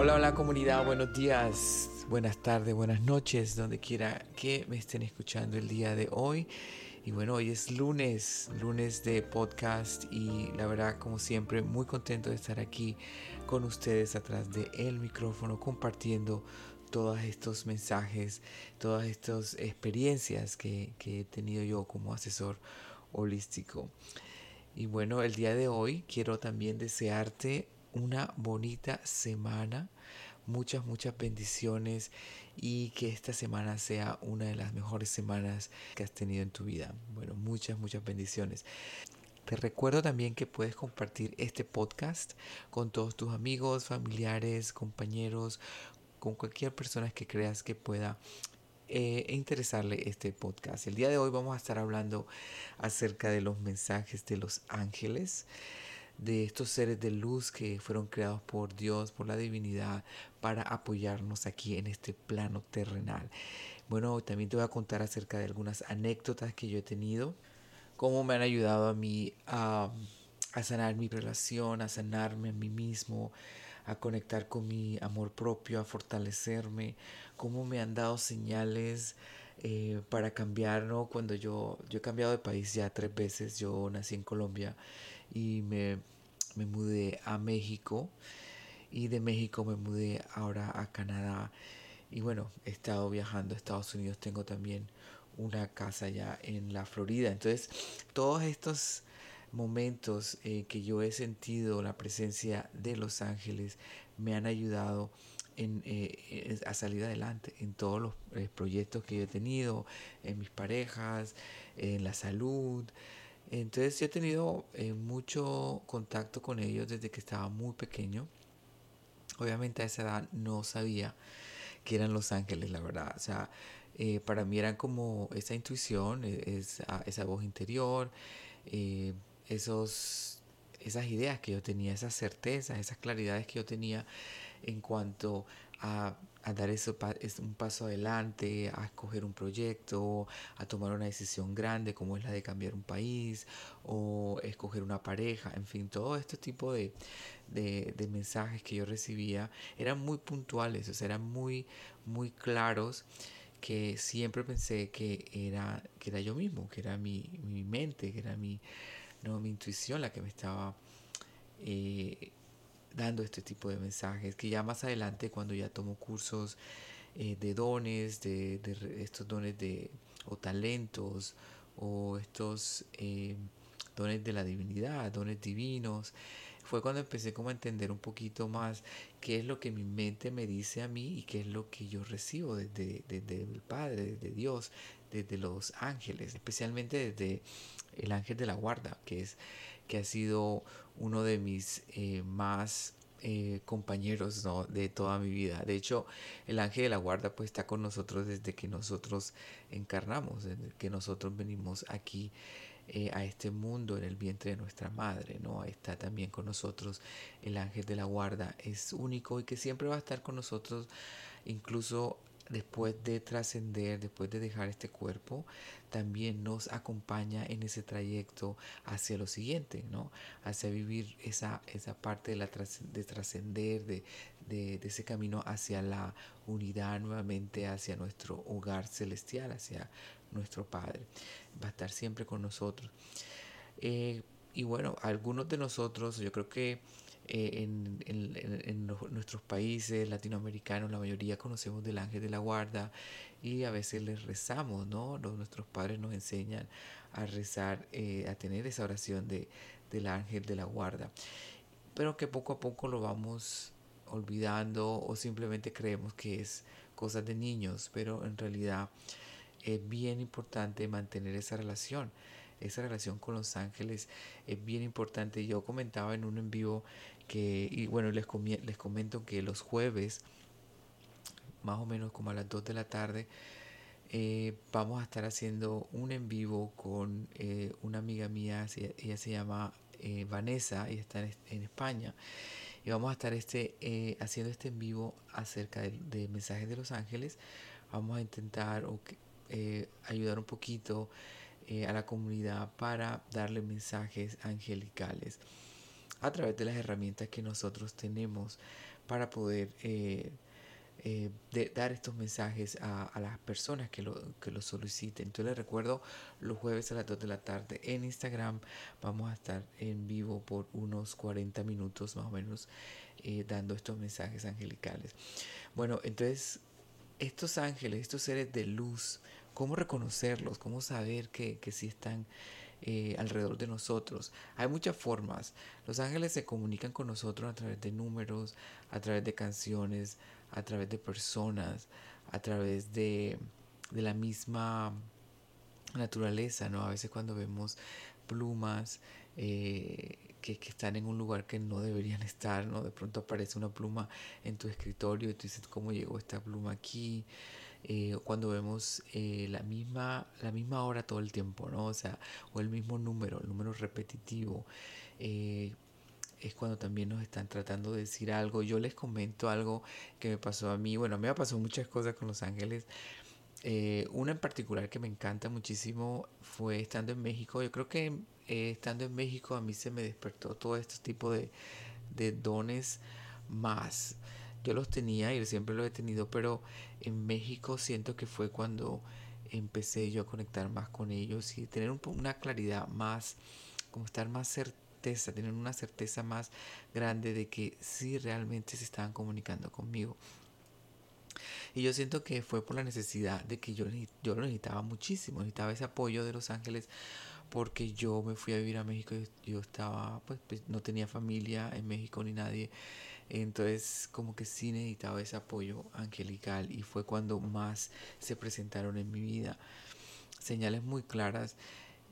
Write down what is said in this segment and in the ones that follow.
Hola, hola comunidad, buenos días, buenas tardes, buenas noches, donde quiera que me estén escuchando el día de hoy. Y bueno, hoy es lunes, lunes de podcast y la verdad, como siempre, muy contento de estar aquí con ustedes atrás del el micrófono compartiendo todos estos mensajes, todas estas experiencias que, que he tenido yo como asesor holístico. Y bueno, el día de hoy quiero también desearte una bonita semana, muchas, muchas bendiciones y que esta semana sea una de las mejores semanas que has tenido en tu vida. Bueno, muchas, muchas bendiciones. Te recuerdo también que puedes compartir este podcast con todos tus amigos, familiares, compañeros, con cualquier persona que creas que pueda eh, interesarle este podcast. El día de hoy vamos a estar hablando acerca de los mensajes de los ángeles de estos seres de luz que fueron creados por Dios, por la divinidad, para apoyarnos aquí en este plano terrenal. Bueno, también te voy a contar acerca de algunas anécdotas que yo he tenido, cómo me han ayudado a mí a, sanar mi relación, a sanarme a mí mismo, a conectar con mi amor propio, a fortalecerme, cómo me han dado señales eh, para cambiar. Cuando yo, yo he cambiado de país ya tres veces, yo nací en Colombia y me, me mudé a México. Y de México me mudé ahora a Canadá. Y bueno, he estado viajando a Estados Unidos, tengo también una casa ya en la Florida. Entonces, todos estos momentos eh, que yo he sentido la presencia de los ángeles me han ayudado en, eh, a salir adelante en todos los eh, proyectos que yo he tenido, en mis parejas, en la salud, entonces yo he tenido eh, mucho contacto con ellos desde que estaba muy pequeño. Obviamente a esa edad no sabía que eran los ángeles, la verdad. O sea, eh, para mí eran como esa intuición, e, esa, voz interior, eh, esos, esas ideas que yo tenía, esas certezas, esas claridades que yo tenía en cuanto a a dar eso, un paso adelante, a escoger un proyecto, a tomar una decisión grande como es la de cambiar un país o escoger una pareja, en fin, todo este tipo de, de, mensajes que yo recibía eran muy puntuales, o sea, eran muy, muy claros que siempre pensé que era, que era yo mismo, que era mi, mi mente, que era mi, no, mi intuición la que me estaba eh, dando este tipo de mensajes, que ya más adelante cuando ya tomo cursos eh, de dones, de, estos dones de, o talentos, o estos eh, dones de la divinidad, dones divinos, fue cuando empecé como a entender un poquito más qué es lo que mi mente me dice a mí y qué es lo que yo recibo desde, desde el Padre, desde Dios, desde los ángeles, especialmente desde el ángel de la guarda, que es que ha sido uno de mis eh, más eh, compañeros de toda mi vida. De hecho, el ángel de la guarda pues está con nosotros desde que nosotros encarnamos, desde que nosotros venimos aquí eh, a este mundo en el vientre de nuestra madre, ¿no? Está también con nosotros el ángel de la guarda, es único y que siempre va a estar con nosotros incluso después de trascender, después de dejar este cuerpo, también nos acompaña en ese trayecto hacia lo siguiente, ¿no? Hacia vivir esa, esa parte de, la de trascender, de, de, ese camino hacia la unidad nuevamente, hacia nuestro hogar celestial, hacia nuestro Padre. Va a estar siempre con nosotros. Eh, y bueno, algunos de nosotros, yo creo que eh, en, nuestros países latinoamericanos, la mayoría conocemos del ángel de la guarda y a veces les rezamos, ¿no? nuestros padres nos enseñan a rezar, eh, a tener esa oración de, del ángel de la guarda, pero que poco a poco lo vamos olvidando o simplemente creemos que es cosas de niños, pero en realidad es bien importante mantener esa relación esa relación con los ángeles es bien importante. Yo comentaba en un en vivo y bueno, les, les comento que los jueves, más o menos como a las 2 de la tarde, eh, vamos a estar haciendo un en vivo con eh, una amiga mía, ella se llama eh, Vanessa y está en, España. Y vamos a estar este, haciendo este en vivo acerca de, mensajes de los ángeles. Vamos a intentar ayudar un poquito a la comunidad para darle mensajes angelicales a través de las herramientas que nosotros tenemos para poder eh, eh, dar estos mensajes a, las personas que lo, que lo soliciten. Entonces les recuerdo los jueves a las 2 de la tarde en Instagram vamos a estar en vivo por unos 40 minutos más o menos eh, dando estos mensajes angelicales. Bueno, entonces estos ángeles, estos seres de luz, ¿cómo reconocerlos? ¿Cómo saber que, que sí están eh, alrededor de nosotros. Hay muchas formas. Los ángeles se comunican con nosotros a través de números, a través de canciones, a través de personas, a través de, de la misma naturaleza, ¿no? A veces cuando vemos plumas eh, que, que, están en un lugar que no deberían estar, ¿no? De pronto aparece una pluma en tu escritorio y tú dices, ¿cómo llegó esta pluma aquí? Eh, cuando vemos eh, la, misma, la misma hora todo el tiempo, ¿no? O sea, o el mismo número, el número repetitivo. Eh, es cuando también nos están tratando de decir algo. Yo les comento algo que me pasó a mí. Bueno, a mí me pasado muchas cosas con los ángeles. una en particular que me encanta muchísimo fue estando en México. Yo creo que estando en México a mí se me despertó todo este tipo de, de dones más yo los tenía y siempre los he tenido, pero en México siento que fue cuando empecé yo a conectar más con ellos y tener una claridad más, como estar más certeza, tener una certeza más grande de que sí realmente se estaban comunicando conmigo. Y yo siento que fue por la necesidad de que yo, yo lo necesitaba muchísimo, necesitaba ese apoyo de los ángeles porque yo me fui a vivir a México y yo estaba, pues, pues no tenía familia en México ni nadie entonces como que sí necesitaba ese apoyo angelical y fue cuando más se presentaron en mi vida señales muy claras.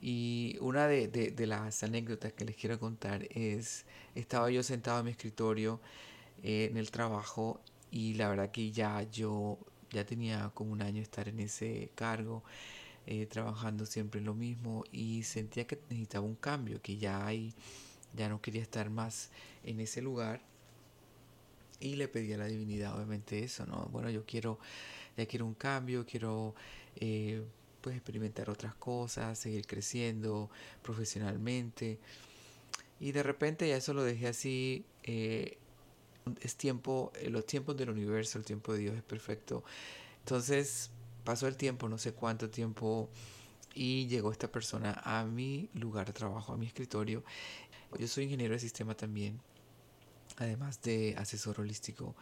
Y una de, las anécdotas que les quiero contar es, estaba yo sentado en mi escritorio eh, en el trabajo y la verdad que ya yo ya tenía como un año estar en ese cargo, eh, trabajando siempre en lo mismo y sentía que necesitaba un cambio, que ya, hay, ya no quería estar más en ese lugar y le pedí a la divinidad, obviamente, eso, ¿no? Bueno, yo quiero, ya quiero un cambio, quiero eh, pues experimentar otras cosas, seguir creciendo profesionalmente. Y de repente ya eso lo dejé así. Eh, es tiempo, eh, los tiempos del universo, el tiempo de Dios es perfecto. Entonces pasó el tiempo, no sé cuánto tiempo, y llegó esta persona a mi lugar de trabajo, a mi escritorio. Yo soy ingeniero de sistema también además de asesor holístico.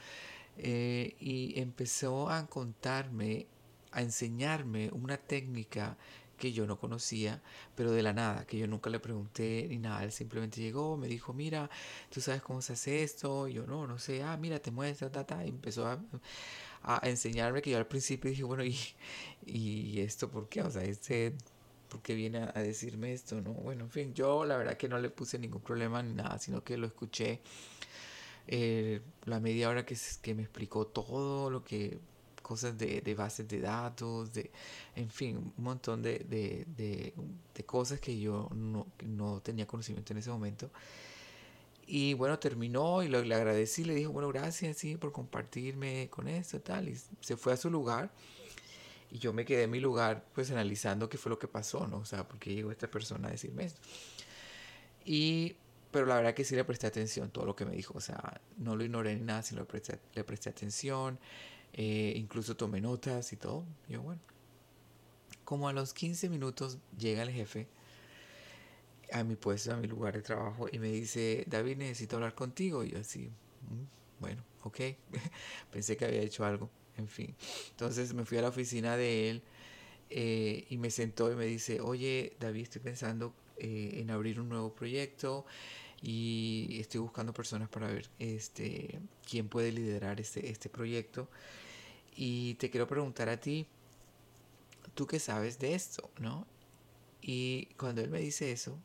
Eh, y empezó a contarme, a enseñarme una técnica que yo no conocía, pero de la nada, que yo nunca le pregunté ni nada, él simplemente llegó, me dijo, mira, tú sabes cómo se hace esto, y yo no, no sé, ah, mira, te muestra, ta, y empezó a, a, enseñarme que yo al principio dije, bueno, ¿y, y esto por qué? O sea, este, ¿por qué viene a, a decirme esto? No, bueno, en fin, yo la verdad que no le puse ningún problema ni nada, sino que lo escuché eh, la media hora que, que me explicó todo lo que cosas de, de, bases de datos, de, en fin, un montón de, de, de cosas que yo no, no, tenía conocimiento en ese momento. Y bueno, terminó y le agradecí, le dijo, bueno, gracias sí, por compartirme con esto tal. Y se fue a su lugar. Y yo me quedé en mi lugar, pues analizando qué fue lo que pasó, ¿no? O sea, por qué llegó esta persona a decirme esto. Y pero la verdad que sí le presté atención todo lo que me dijo. O sea, no lo ignoré ni nada, sino le presté, le presté atención. Eh, incluso tomé notas y todo. yo, bueno. Como a los 15 minutos llega el jefe a mi puesto, a mi lugar de trabajo y me dice, David, necesito hablar contigo. Y yo así, mm, bueno, ok. Pensé que había hecho algo. En fin. Entonces me fui a la oficina de él eh, y me sentó y me dice, oye, David, estoy pensando eh, en abrir un nuevo proyecto y estoy buscando personas para ver este, quién puede liderar este, este proyecto. Y te quiero preguntar a ti, ¿tú qué sabes de esto? ¿no? Y cuando él me dice eso,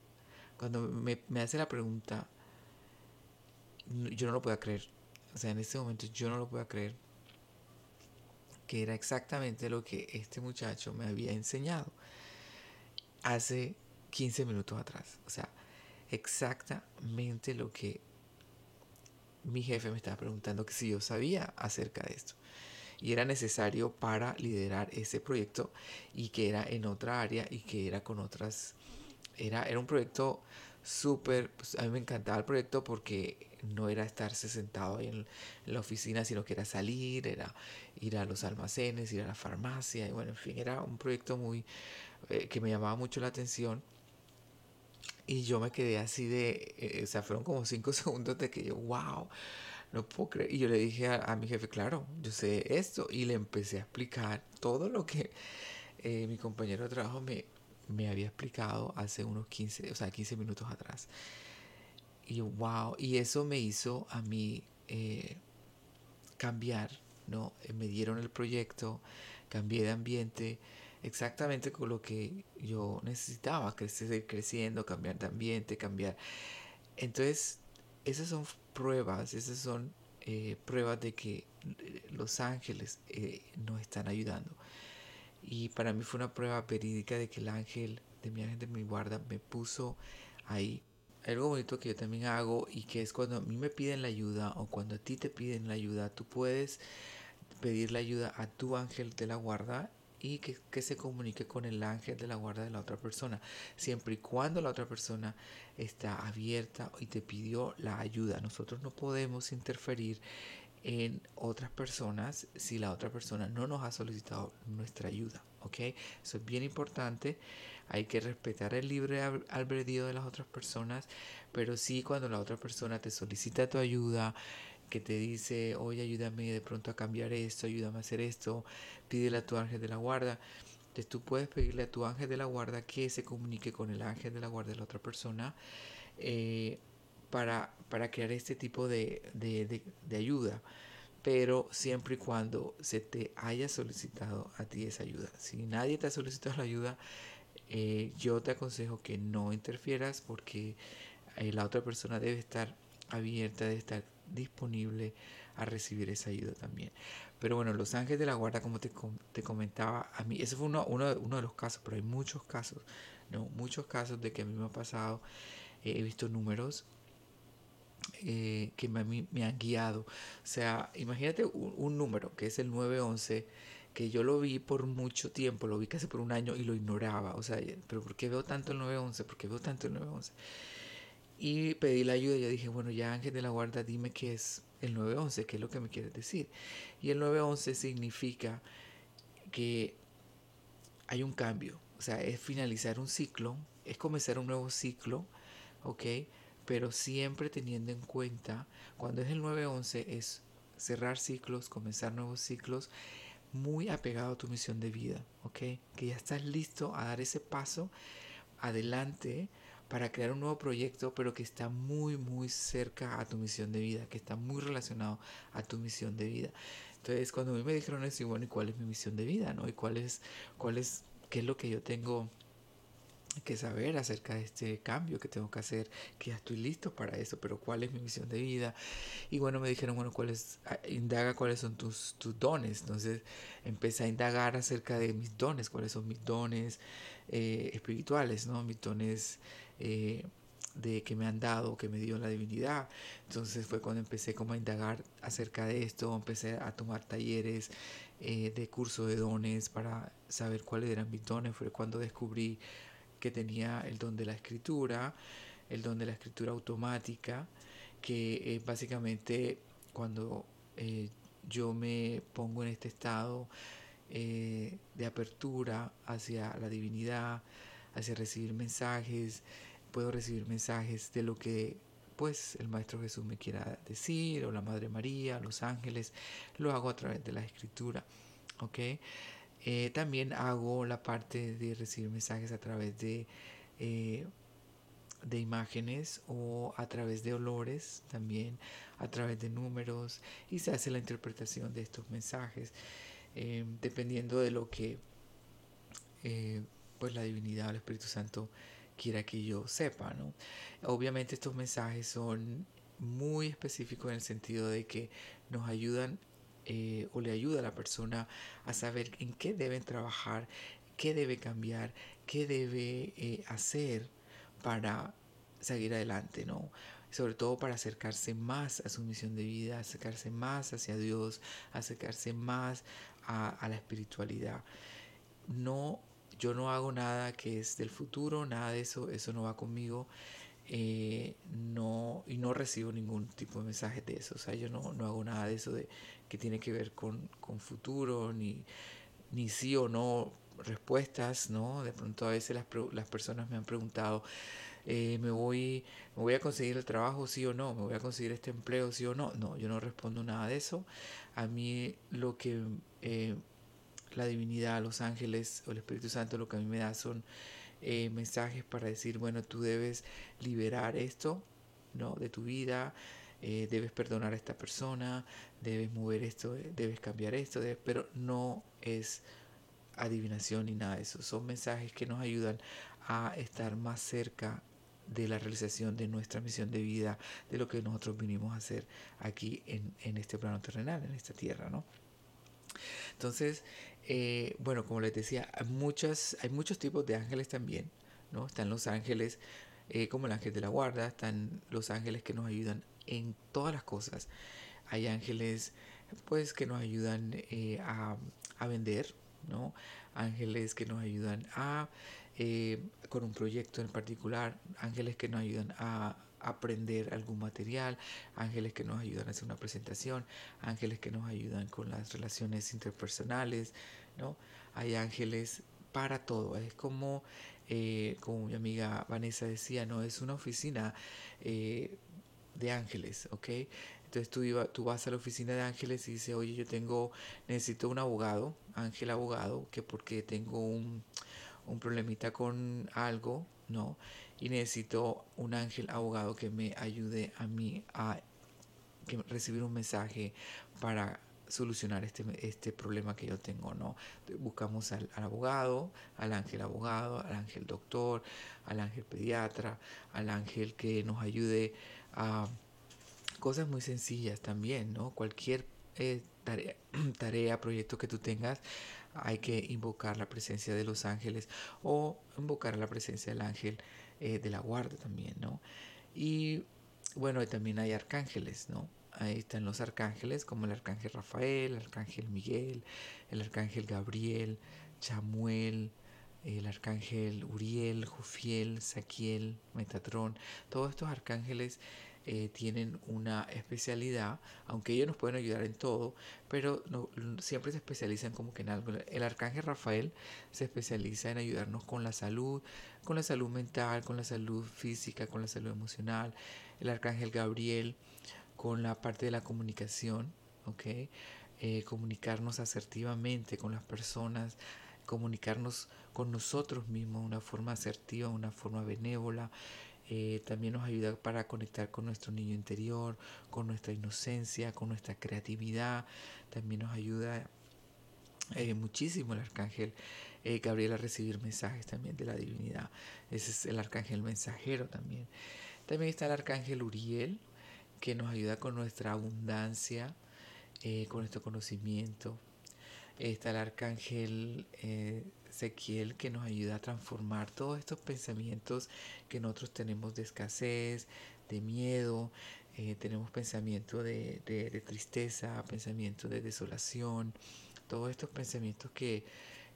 cuando me, me hace la pregunta, yo no lo puedo creer. O sea, en este momento yo no lo puedo creer que era exactamente lo que este muchacho me había enseñado hace 15 minutos atrás. O sea, exactamente lo que mi jefe me estaba preguntando que si yo sabía acerca de esto. Y era necesario para liderar ese proyecto y que era en otra área y que era con otras... Era, era un proyecto súper, pues a mí me encantaba el proyecto porque no era estarse sentado ahí en, la oficina, sino que era salir, era ir a los almacenes, ir a la farmacia, y bueno, en fin, era un proyecto muy, eh, que me llamaba mucho la atención. Y yo me quedé así de, eh, o sea, fueron como cinco segundos de que yo, wow, no puedo creer. Y yo le dije a, mi jefe, claro, yo sé esto. Y le empecé a explicar todo lo que eh, mi compañero de trabajo me, me había explicado hace unos 15, o sea, 15 minutos atrás. Y wow, y eso me hizo a mí eh, cambiar, ¿no? Me dieron el proyecto, cambié de ambiente, exactamente con lo que yo necesitaba, crecer, creciendo, cambiar de ambiente, cambiar. Entonces, esas son pruebas, esas son eh, pruebas de que eh, los ángeles nos están ayudando. Y para mí fue una prueba verídica de que el ángel de mi ángel de mi guarda me puso ahí. Algo bonito que yo también hago y que es cuando a mí me piden la ayuda o cuando a ti te piden la ayuda, tú puedes pedir la ayuda a tu ángel de la guarda y que, que, se comunique con el ángel de la guarda de la otra persona, siempre y cuando la otra persona está abierta y te pidió la ayuda. Nosotros no podemos interferir en otras personas si la otra persona no nos ha solicitado nuestra ayuda. ¿ok? Eso es bien importante. Hay que respetar el libre albedrío de las otras personas, pero sí cuando la otra persona te solicita tu ayuda, que te dice, oye, ayúdame de pronto a cambiar esto, ayúdame a hacer esto, pídele a tu ángel de la guarda. Entonces tú puedes pedirle a tu ángel de la guarda que se comunique con el ángel de la guarda de la otra persona. Eh, para, para crear este tipo de, ayuda, pero siempre y cuando se te haya solicitado a ti esa ayuda. Si nadie te ha solicitado la ayuda, eh, yo te aconsejo que no interfieras porque eh, la otra persona debe estar abierta, debe estar disponible a recibir esa ayuda también. Pero bueno, los ángeles de la guarda, como te, te comentaba, a mí, ese fue uno, de los casos, pero hay muchos casos, ¿no? Muchos casos de que a mí me ha pasado, he visto números eh, que me, me, han guiado. O sea, imagínate un, número que es el 911, que yo lo vi por mucho tiempo, lo vi casi por un año y lo ignoraba. O sea, pero ¿por qué veo tanto el 911? ¿Por qué veo tanto el 911? Y pedí la ayuda yo dije, bueno, ya Ángel de la Guarda, dime qué es el 911, qué es lo que me quieres decir. Y el 911 significa que hay un cambio, o sea, es finalizar un ciclo, es comenzar un nuevo ciclo, ¿ok? pero siempre teniendo en cuenta, cuando es el 9-11, es cerrar ciclos, comenzar nuevos ciclos, muy apegado a tu misión de vida, ¿ok? Que ya estás listo a dar ese paso adelante para crear un nuevo proyecto, pero que está muy, muy cerca a tu misión de vida, que está muy relacionado a tu misión de vida. Entonces, cuando a mí me dijeron eso, y bueno, ¿y cuál es mi misión de vida, no? ¿Y cuál es, cuál es, qué es lo que yo tengo que saber acerca de este cambio que tengo que hacer, que ya estoy listo para eso, pero cuál es mi misión de vida. Y bueno, me dijeron, bueno, cuál es, indaga cuáles son tus, tus dones. Entonces empecé a indagar acerca de mis dones, cuáles son mis dones eh, espirituales, ¿no? Mis dones eh, de que me han dado, que me dio la divinidad. Entonces fue cuando empecé como a indagar acerca de esto, empecé a tomar talleres eh, de curso de dones para saber cuáles eran mis dones. Fue cuando descubrí que tenía el don de la escritura, el don de la escritura automática, que es básicamente cuando eh, yo me pongo en este estado eh, de apertura hacia la divinidad, hacia recibir mensajes, puedo recibir mensajes de lo que pues el Maestro Jesús me quiera decir, o la Madre María, los ángeles, lo hago a través de la escritura. ¿ok? Eh, también hago la parte de recibir mensajes a través de, eh, de imágenes o a través de olores, también a través de números y se hace la interpretación de estos mensajes eh, dependiendo de lo que pues la divinidad o el Espíritu Santo quiera que yo sepa. ¿no? Obviamente estos mensajes son muy específicos en el sentido de que nos ayudan eh, o le ayuda a la persona a saber en qué deben trabajar, qué debe cambiar, qué debe eh, hacer para seguir adelante, ¿no? Sobre todo para acercarse más a su misión de vida, acercarse más hacia Dios, acercarse más a, a la espiritualidad. No, yo no hago nada que es del futuro, nada de eso, eso no va conmigo. eh, no, y no recibo ningún tipo de mensaje de eso. O sea, yo no, no hago nada de eso de, que tiene que ver con, con futuro, ni, ni sí o no respuestas, ¿no? De pronto a veces las, las personas me han preguntado, eh, ¿me, voy, ¿me voy a conseguir el trabajo sí o no? ¿Me voy a conseguir este empleo sí o no? No, yo no respondo nada de eso. A mí lo que eh, la divinidad, los ángeles o el Espíritu Santo lo que a mí me da son eh, mensajes para decir, bueno, tú debes liberar esto, ¿no? De tu vida, eh, debes perdonar a esta persona, debes mover esto, debes cambiar esto, pero no es adivinación ni nada de eso. Son mensajes que nos ayudan a estar más cerca de la realización de nuestra misión de vida, de lo que nosotros vinimos a hacer aquí en, en este plano terrenal, en esta tierra, ¿no? Entonces, eh, bueno, como les decía, hay, muchas, hay muchos tipos de ángeles también, ¿no? Están los ángeles eh, como el ángel de la guarda, están los ángeles que nos ayudan en todas las cosas. Hay ángeles, pues, que nos ayudan eh, a, a, vender, ¿no? Ángeles que nos ayudan a, con un proyecto en particular, ángeles que nos ayudan a aprender algún material, ángeles que nos ayudan a hacer una presentación, ángeles que nos ayudan con las relaciones interpersonales, ¿no? Hay ángeles para todo, es como, eh, como mi amiga Vanessa decía, no es una oficina eh, de ángeles, ¿ok? Entonces tú, iba, tú vas a la oficina de ángeles y dices, oye, yo tengo, necesito un abogado, ángel abogado, que porque tengo un, un problemita con algo, ¿no? Y necesito un ángel abogado que me ayude a mí a recibir un mensaje para solucionar este, este problema que yo tengo, ¿no? Buscamos al, abogado, al ángel abogado, al ángel doctor, al ángel pediatra, al ángel que nos ayude a cosas muy sencillas también, ¿no? Cualquier eh, tarea, tarea, proyecto que tú tengas, hay que invocar la presencia de los ángeles o invocar la presencia del ángel eh, de la guarda también, ¿no? Y bueno, también hay arcángeles, ¿no? Ahí están los arcángeles como el arcángel Rafael, el arcángel Miguel, el arcángel Gabriel, Chamuel, el arcángel Uriel, Jofiel, Saquiel, Metatrón, todos estos arcángeles eh, tienen una especialidad, aunque ellos nos pueden ayudar en todo, pero siempre se especializan como que en algo. El arcángel Rafael se especializa en ayudarnos con la salud, con la salud mental, con la salud física, con la salud emocional. El arcángel Gabriel con la parte de la comunicación, ¿ok? Eh, comunicarnos asertivamente con las personas, comunicarnos con nosotros mismos de una forma asertiva, una forma benévola, eh, también nos ayuda para conectar con nuestro niño interior, con nuestra inocencia, con nuestra creatividad. También nos ayuda eh, muchísimo el arcángel eh, Gabriel a recibir mensajes también de la divinidad. Ese es el arcángel mensajero también. También está el arcángel Uriel, que nos ayuda con nuestra abundancia, con nuestro conocimiento. Está el arcángel Ezequiel que nos ayuda a transformar todos estos pensamientos que nosotros tenemos de escasez, de miedo, eh, tenemos pensamiento de, tristeza, pensamiento de desolación, todos estos pensamientos que,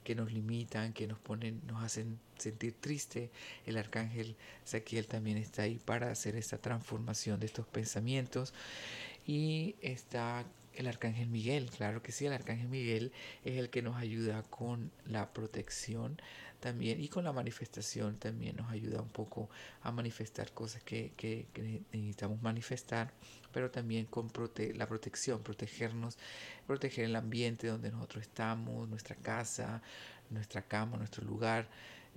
que nos limitan, que nos ponen, nos hacen sentir triste. El arcángel Ezequiel también está ahí para hacer esta transformación de estos pensamientos. Y está el arcángel Miguel, claro que sí, el arcángel Miguel es el que nos ayuda con la protección también y con la manifestación también nos ayuda un poco a manifestar cosas que, que, necesitamos manifestar, pero también con la protección, protegernos, proteger el ambiente donde nosotros estamos, nuestra casa, nuestra cama, nuestro lugar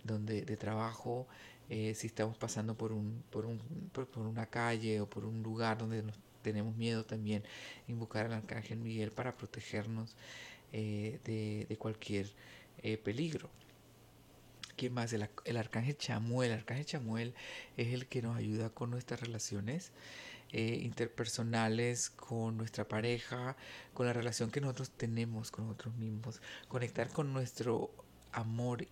donde de trabajo, eh, si estamos pasando por, un, por, un, por, por, una calle o por un lugar donde nos tenemos miedo también invocar al arcángel Miguel para protegernos eh, de, cualquier eh, peligro. ¿Quién más? El, arcángel Chamuel. El arcángel Chamuel es el que nos ayuda con nuestras relaciones eh, interpersonales, con nuestra pareja, con la relación que nosotros tenemos con nosotros mismos. Conectar con nuestro amor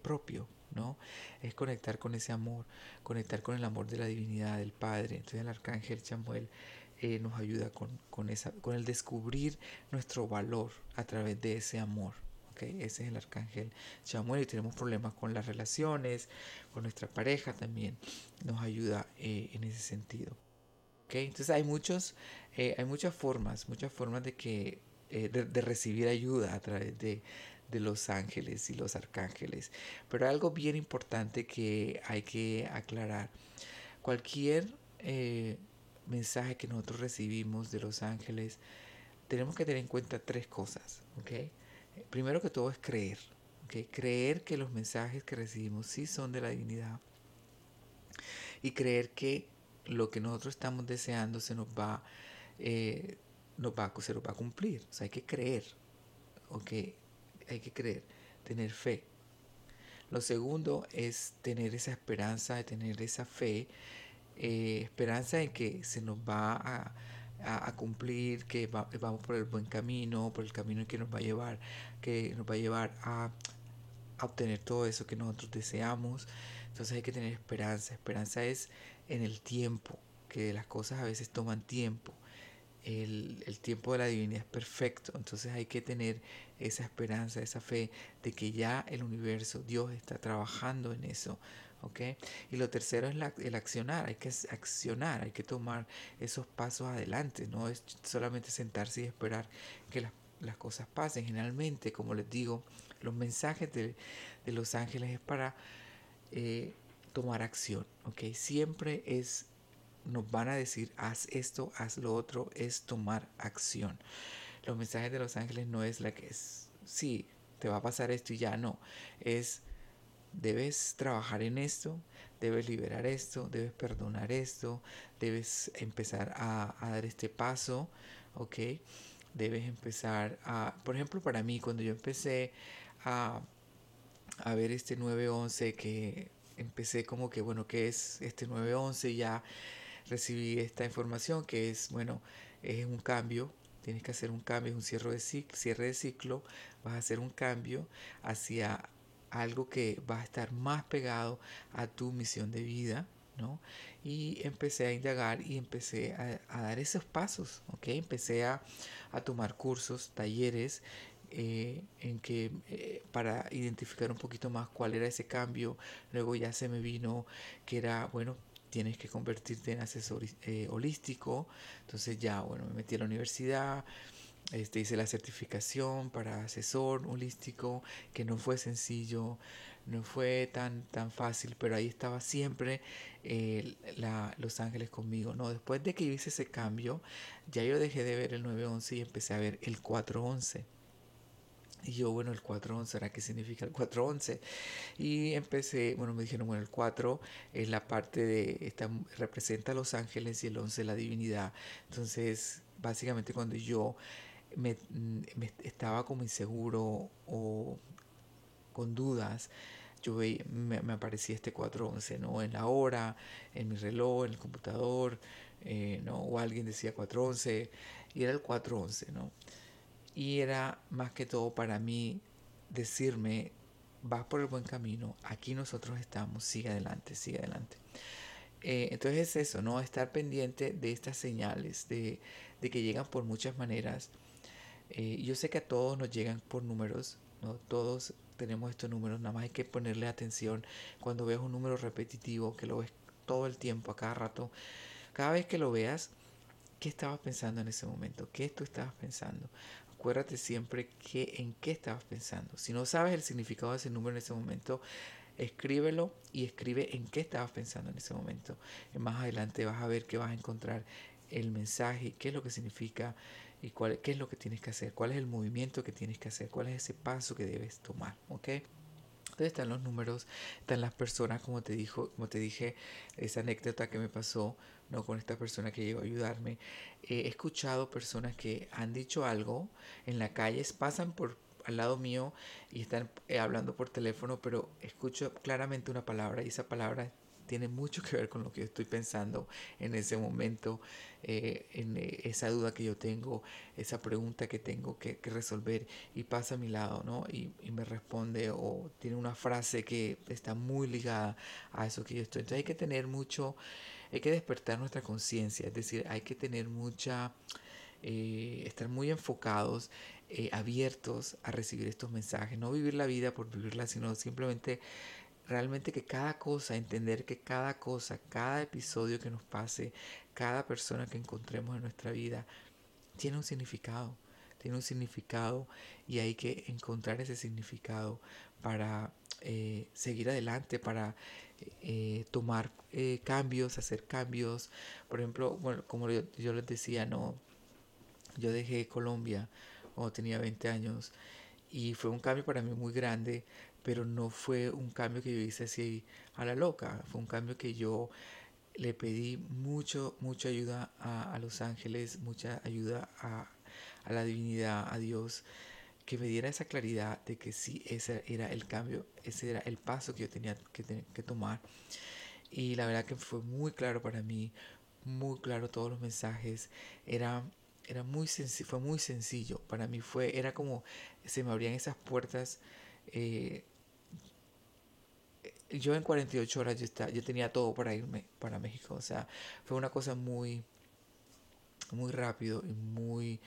propio, ¿no? Es conectar con ese amor, conectar con el amor de la divinidad, del Padre. Entonces el arcángel Chamuel eh, nos ayuda con, esa, con el descubrir nuestro valor a través de ese amor, Ese es el arcángel Chamuel y tenemos problemas con las relaciones, con nuestra pareja también. Nos ayuda eh, en ese sentido. ¿okay? Entonces hay, muchos, eh, hay muchas formas, muchas formas de, que, de, recibir ayuda a través de, de los ángeles y los arcángeles. Pero algo bien importante que hay que aclarar. Cualquier mensaje que nosotros recibimos de los ángeles, tenemos que tener en cuenta tres cosas. ¿okay? Primero que todo es creer. ¿okay? Creer que los mensajes que recibimos sí son de la divinidad. Y creer que lo que nosotros estamos deseando se nos va, eh, se nos va a cumplir. O sea, hay que creer. ¿okay? Hay que creer, tener fe. Lo segundo es tener esa esperanza, de tener esa fe eh, esperanza en que se nos va a, cumplir, que vamos por el buen camino, por el camino que nos va a llevar, que nos va a llevar a, obtener todo eso que nosotros deseamos. Entonces hay que tener esperanza. Esperanza es en el tiempo, que las cosas a veces toman tiempo. El, tiempo de la divinidad es perfecto, entonces hay que tener esa esperanza, esa fe de que ya el universo, Dios está trabajando en eso y lo tercero es el accionar, hay que accionar, hay que tomar esos pasos adelante, no es solamente sentarse y esperar que las, cosas pasen. Generalmente, como les digo, los mensajes de, los ángeles es para eh, tomar acción. Siempre es, nos van a decir, haz esto, haz lo otro, es tomar acción. Los mensajes de los ángeles no es la que es, sí, te va a pasar esto y ya no, es debes trabajar en esto, debes liberar esto, debes perdonar esto, debes empezar a, dar este paso, ¿ok? Debes empezar a, por ejemplo, para mí, cuando yo empecé a, a ver este 911, que empecé como que, bueno, ¿qué es este 911? Ya recibí esta información que es, bueno, es un cambio, tienes que hacer un cambio, es un cierre de ciclo, cierre de ciclo, vas a hacer un cambio hacia algo que va a estar más pegado a tu misión de vida, ¿no? Y empecé a indagar y empecé a, dar esos pasos, ¿ok? Empecé a, tomar cursos, talleres, eh, en que eh, para identificar un poquito más cuál era ese cambio, luego ya se me vino que era, bueno, tienes que convertirte en asesor eh, holístico, entonces ya, bueno, me metí a la universidad, este, hice la certificación para asesor holístico, que no fue sencillo, no fue tan, tan fácil, pero ahí estaba siempre eh, Los Ángeles conmigo. ¿no? Después de que yo hice ese cambio, ya yo dejé de ver el 911 y empecé a ver el 411. Y yo, bueno, el 411, ¿ahora qué significa el 411? Y empecé, bueno, me dijeron, bueno, el 4 es la parte de, esta, representa a los ángeles y el 11 la divinidad. Entonces, básicamente cuando yo me, estaba como inseguro o con dudas, yo veía, me, aparecía este 411, ¿no? En la hora, en mi reloj, en el computador, eh, ¿no? O alguien decía 411 y era el 411, ¿no? Y era más que todo para mí decirme, vas por el buen camino, aquí nosotros estamos, sigue adelante, sigue adelante. Eh, entonces es eso, ¿no? Estar pendiente de estas señales, de, de que llegan por muchas maneras eh, yo sé que a todos nos llegan por números, ¿no? Todos tenemos estos números, nada más hay que ponerle atención cuando veas un número repetitivo, que lo ves todo el tiempo, a cada rato. Cada vez que lo veas, ¿qué estabas pensando en ese momento? ¿Qué tú estabas pensando? Acuérdate siempre que, en qué estabas pensando. Si no sabes el significado de ese número en ese momento, escríbelo y escribe en qué estabas pensando en ese momento. Más adelante vas a ver que vas a encontrar el mensaje, qué es lo que significa y cuál, qué es lo que tienes que hacer, cuál es el movimiento que tienes que hacer, cuál es ese paso que debes tomar, ¿ok? Están los números, están las personas, como te dijo, como te dije, esa anécdota que me pasó, no con esta persona que llegó a ayudarme. he escuchado personas que han dicho algo en la calle, pasan por al lado mío y están eh, hablando por teléfono, pero escucho claramente una palabra y esa palabra tiene mucho que ver con lo que yo estoy pensando en ese momento, eh, en eh, esa duda que yo tengo, esa pregunta que tengo que, resolver y pasa a mi lado, ¿no? Y, me responde o tiene una frase que está muy ligada a eso que yo estoy. Entonces hay que tener mucho, hay que despertar nuestra conciencia, es decir, hay que tener mucha, eh, estar muy enfocados abiertos a recibir estos mensajes, no vivir la vida por vivirla, sino simplemente realmente que cada cosa, entender que cada cosa, cada episodio que nos pase, cada persona que encontremos en nuestra vida, tiene un significado, tiene un significado y hay que encontrar ese significado para eh, seguir adelante, para eh, tomar eh, cambios, hacer cambios. Por ejemplo, bueno, como yo, yo, les decía, no, yo dejé Colombia cuando tenía 20 años y fue un cambio para mí muy grande pero no fue un cambio que yo hice así a la loca, fue un cambio que yo le pedí mucho, mucha ayuda a, Los Ángeles, mucha ayuda a, la divinidad, a Dios, que me diera esa claridad de que sí, ese era el cambio, ese era el paso que yo tenía que, que tomar. Y la verdad que fue muy claro para mí, muy claro todos los mensajes, era, era muy fue muy sencillo, para mí fue, era como se me abrían esas puertas eh, yo en 48 horas yo, estaba, yo tenía todo para irme para México. O sea, fue una cosa muy, muy rápido y muy...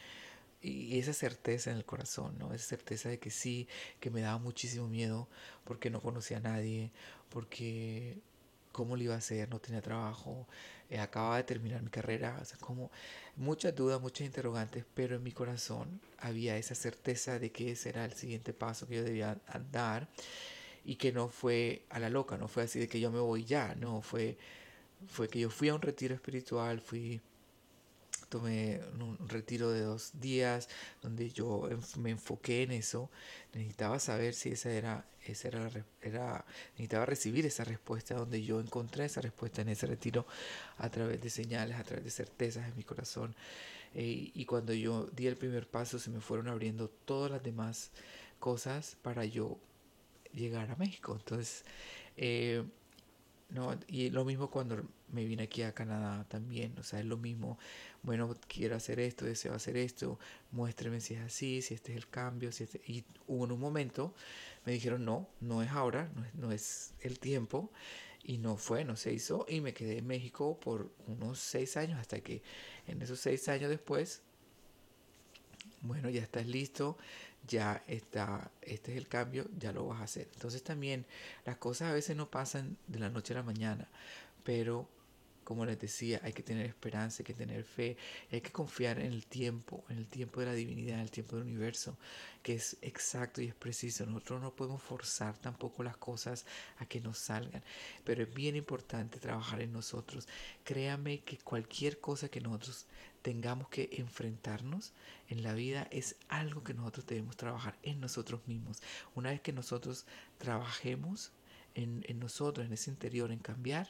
Y esa certeza en el corazón, ¿no? Esa certeza de que sí, que me daba muchísimo miedo porque no conocía a nadie, porque cómo lo iba a hacer, no tenía trabajo, eh, acababa de terminar mi carrera, o sea, como muchas dudas, muchas interrogantes, pero en mi corazón había esa certeza de que ese era el siguiente paso que yo debía dar y que no fue a la loca, no fue así de que yo me voy ya, no, fue, fue que yo fui a un retiro espiritual, fui, tomé un retiro de dos días donde yo me enfoqué en eso, necesitaba saber si esa era, esa era, era, necesitaba recibir esa respuesta, donde yo encontré esa respuesta en ese retiro a través de señales, a través de certezas en mi corazón. Eh, y cuando yo di el primer paso se me fueron abriendo todas las demás cosas para yo llegar a México. Entonces, eh, no, y lo mismo cuando me vine aquí a Canadá también, o sea, es lo mismo, bueno, quiero hacer esto, deseo hacer esto, muéstreme si es así, si este es el cambio, si este, y hubo en un momento, me dijeron, no, no es ahora, no es, no es el tiempo, y no fue, no se hizo, y me quedé en México por unos seis años, hasta que en esos seis años después, bueno, ya estás listo, ya está, este es el cambio, ya lo vas a hacer. Entonces también las cosas a veces no pasan de la noche a la mañana, pero como les decía, hay que tener esperanza, hay que tener fe, hay que confiar en el tiempo, en el tiempo de la divinidad, en el tiempo del universo, que es exacto y es preciso. Nosotros no podemos forzar tampoco las cosas a que nos salgan, pero es bien importante trabajar en nosotros. Créame que cualquier cosa que nosotros tengamos que enfrentarnos en la vida es algo que nosotros debemos trabajar en nosotros mismos. Una vez que nosotros trabajemos en, nosotros, en ese interior, en cambiar,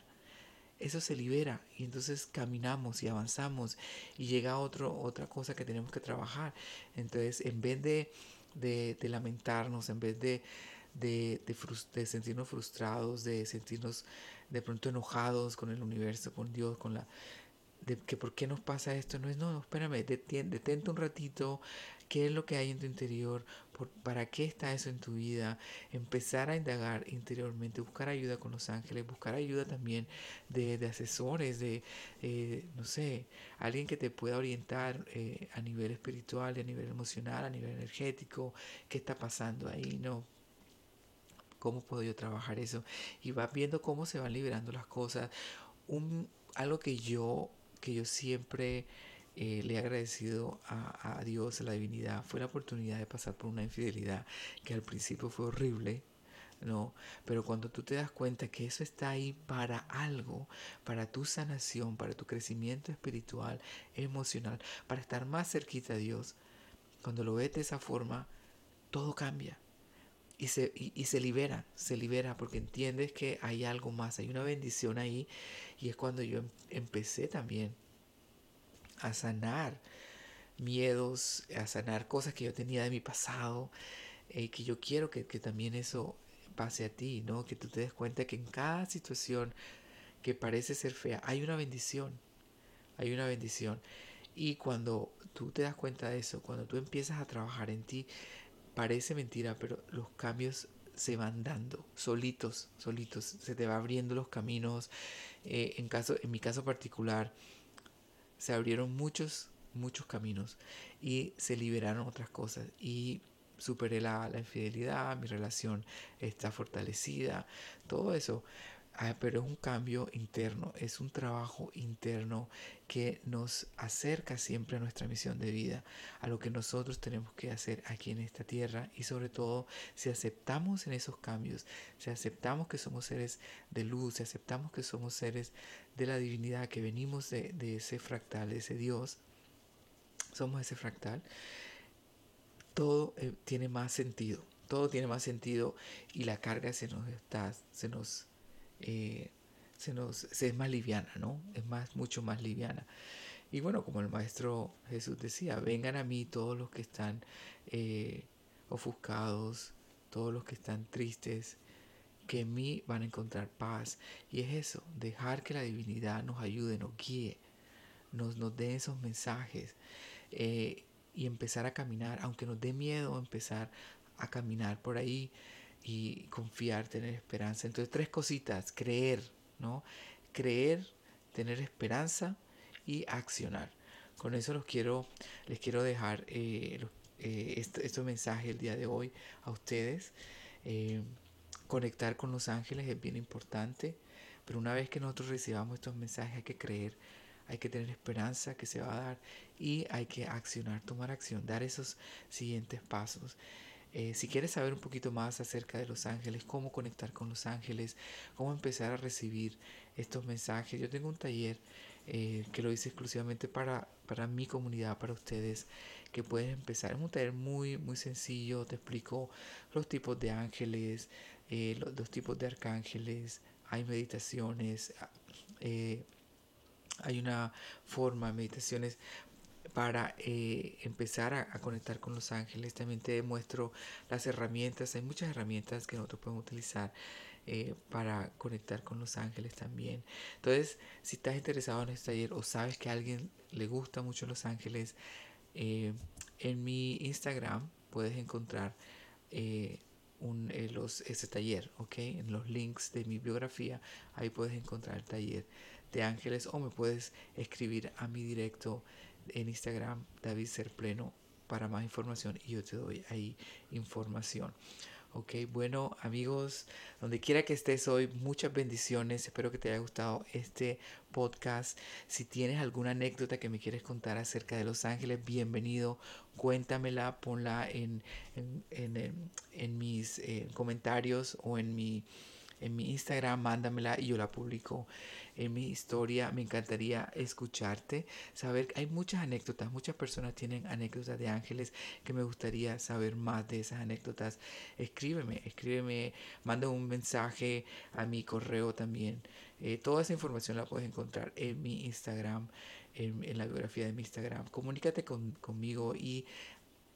eso se libera y entonces caminamos y avanzamos y llega otro, otra cosa que tenemos que trabajar. Entonces, en vez de, de, lamentarnos, en vez de, de, de, sentirnos frustrados, de sentirnos de pronto enojados con el universo, con Dios, con la de que por qué nos pasa esto, no es, no, espérame, detente un ratito, qué es lo que hay en tu interior, para qué está eso en tu vida, empezar a indagar interiormente, buscar ayuda con los ángeles, buscar ayuda también de, de asesores, de, eh, no sé, alguien que te pueda orientar eh, a nivel espiritual, a nivel emocional, a nivel energético, qué está pasando ahí, no, cómo puedo yo trabajar eso y vas viendo cómo se van liberando las cosas. Un, algo que yo que yo siempre eh, le he agradecido a, Dios, a la divinidad, fue la oportunidad de pasar por una infidelidad que al principio fue horrible, ¿no? Pero cuando tú te das cuenta que eso está ahí para algo, para tu sanación, para tu crecimiento espiritual, emocional, para estar más cerquita a Dios, cuando lo ves de esa forma, todo cambia. Y se, y se libera, se libera porque entiendes que hay algo más, hay una bendición ahí y es cuando yo em, empecé también a sanar miedos, a sanar cosas que yo tenía de mi pasado, eh, que yo quiero que, también eso pase a ti, ¿no? Que tú te des cuenta que en cada situación que parece ser fea hay una bendición, hay una bendición. Y cuando tú te das cuenta de eso, cuando tú empiezas a trabajar en ti, parece mentira, pero los cambios se van dando solitos, solitos, se te va abriendo los caminos. Eh, en, caso, en mi caso particular, se abrieron muchos muchos caminos y se liberaron otras cosas y superé la, la infidelidad, mi relación está fortalecida, todo eso. Ah, pero es un cambio interno, es un trabajo interno que nos acerca siempre a nuestra misión de vida, a lo que nosotros tenemos que hacer aquí en esta tierra. Y sobre todo si aceptamos en esos cambios, si aceptamos que somos seres de luz, si aceptamos que somos seres de la divinidad, que venimos de, de ese fractal, de ese Dios, somos ese fractal, todo eh, tiene más sentido, todo tiene más sentido y la carga se nos está, se nos eh, se nos es más liviana, ¿no? Es más, mucho más liviana. Y bueno, como el Maestro Jesús decía, vengan a mí todos los que están eh, ofuscados, todos los que están tristes, que en mí van a encontrar paz. Y es eso, dejar que la divinidad nos ayude, nos guíe, nos, nos dé esos mensajes eh, y empezar a caminar, aunque nos dé miedo empezar a caminar por ahí y confiar, tener esperanza. Entonces, tres cositas, creer, ¿no? Creer, tener esperanza y accionar. Con eso los quiero, les quiero dejar eh, eh, este, el día de hoy a ustedes. Eh, conectar con los ángeles es bien importante, pero una vez que nosotros recibamos estos mensajes hay que creer, hay que tener esperanza que se va a dar y hay que accionar, tomar acción, dar esos siguientes pasos. Eh, si quieres saber un poquito más acerca de los ángeles, cómo conectar con los ángeles, cómo empezar a recibir estos mensajes, yo tengo un taller eh, que lo hice exclusivamente para, para mi comunidad, para ustedes, que puedes empezar. Es un taller muy, muy sencillo, te explico los tipos de ángeles, eh, los, los, tipos de arcángeles, hay meditaciones, hay una forma de meditaciones para eh, empezar a, conectar con los ángeles. También te muestro las herramientas. Hay muchas herramientas que nosotros podemos utilizar eh, para conectar con los ángeles también. Entonces, si estás interesado en este taller o sabes que a alguien le gusta mucho los ángeles, eh, en mi Instagram puedes encontrar un, los, ese taller, ¿ok? En los links de mi biografía, ahí puedes encontrar el taller de ángeles o me puedes escribir a mi directo en Instagram David Ser Pleno para más información y yo te doy ahí información. Ok, bueno amigos, donde quiera que estés hoy, muchas bendiciones. Espero que te haya gustado este podcast. Si tienes alguna anécdota que me quieres contar acerca de Los Ángeles, bienvenido. Cuéntamela, ponla en, en, mis eh, comentarios o en mi en mi Instagram, mándamela y yo la publico en mi historia. Me encantaría escucharte, saber, hay muchas anécdotas, muchas personas tienen anécdotas de ángeles que me gustaría saber más de esas anécdotas. Escríbeme, escríbeme, manda un mensaje a mi correo también. Eh, toda esa información la puedes encontrar en mi Instagram, en, la biografía de mi Instagram. Comunícate conmigo y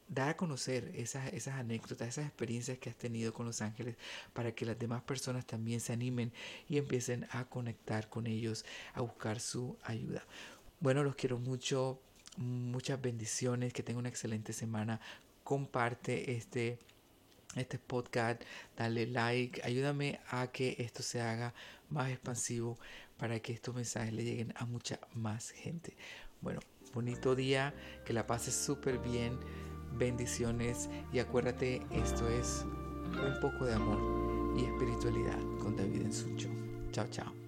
dar a conocer esas, esas anécdotas, esas experiencias que has tenido con los ángeles para que las demás personas también se animen y empiecen a conectar con ellos, a buscar su ayuda. Bueno, los quiero mucho, muchas bendiciones, que tengan una excelente semana. Comparte este, este podcast, dale like, ayúdame a que esto se haga más expansivo para que estos mensajes le lleguen a mucha más gente. Bueno, bonito día, que la pases súper bien bendiciones y acuérdate, esto es un poco de amor y espiritualidad con David Ensucho. Chao, chao.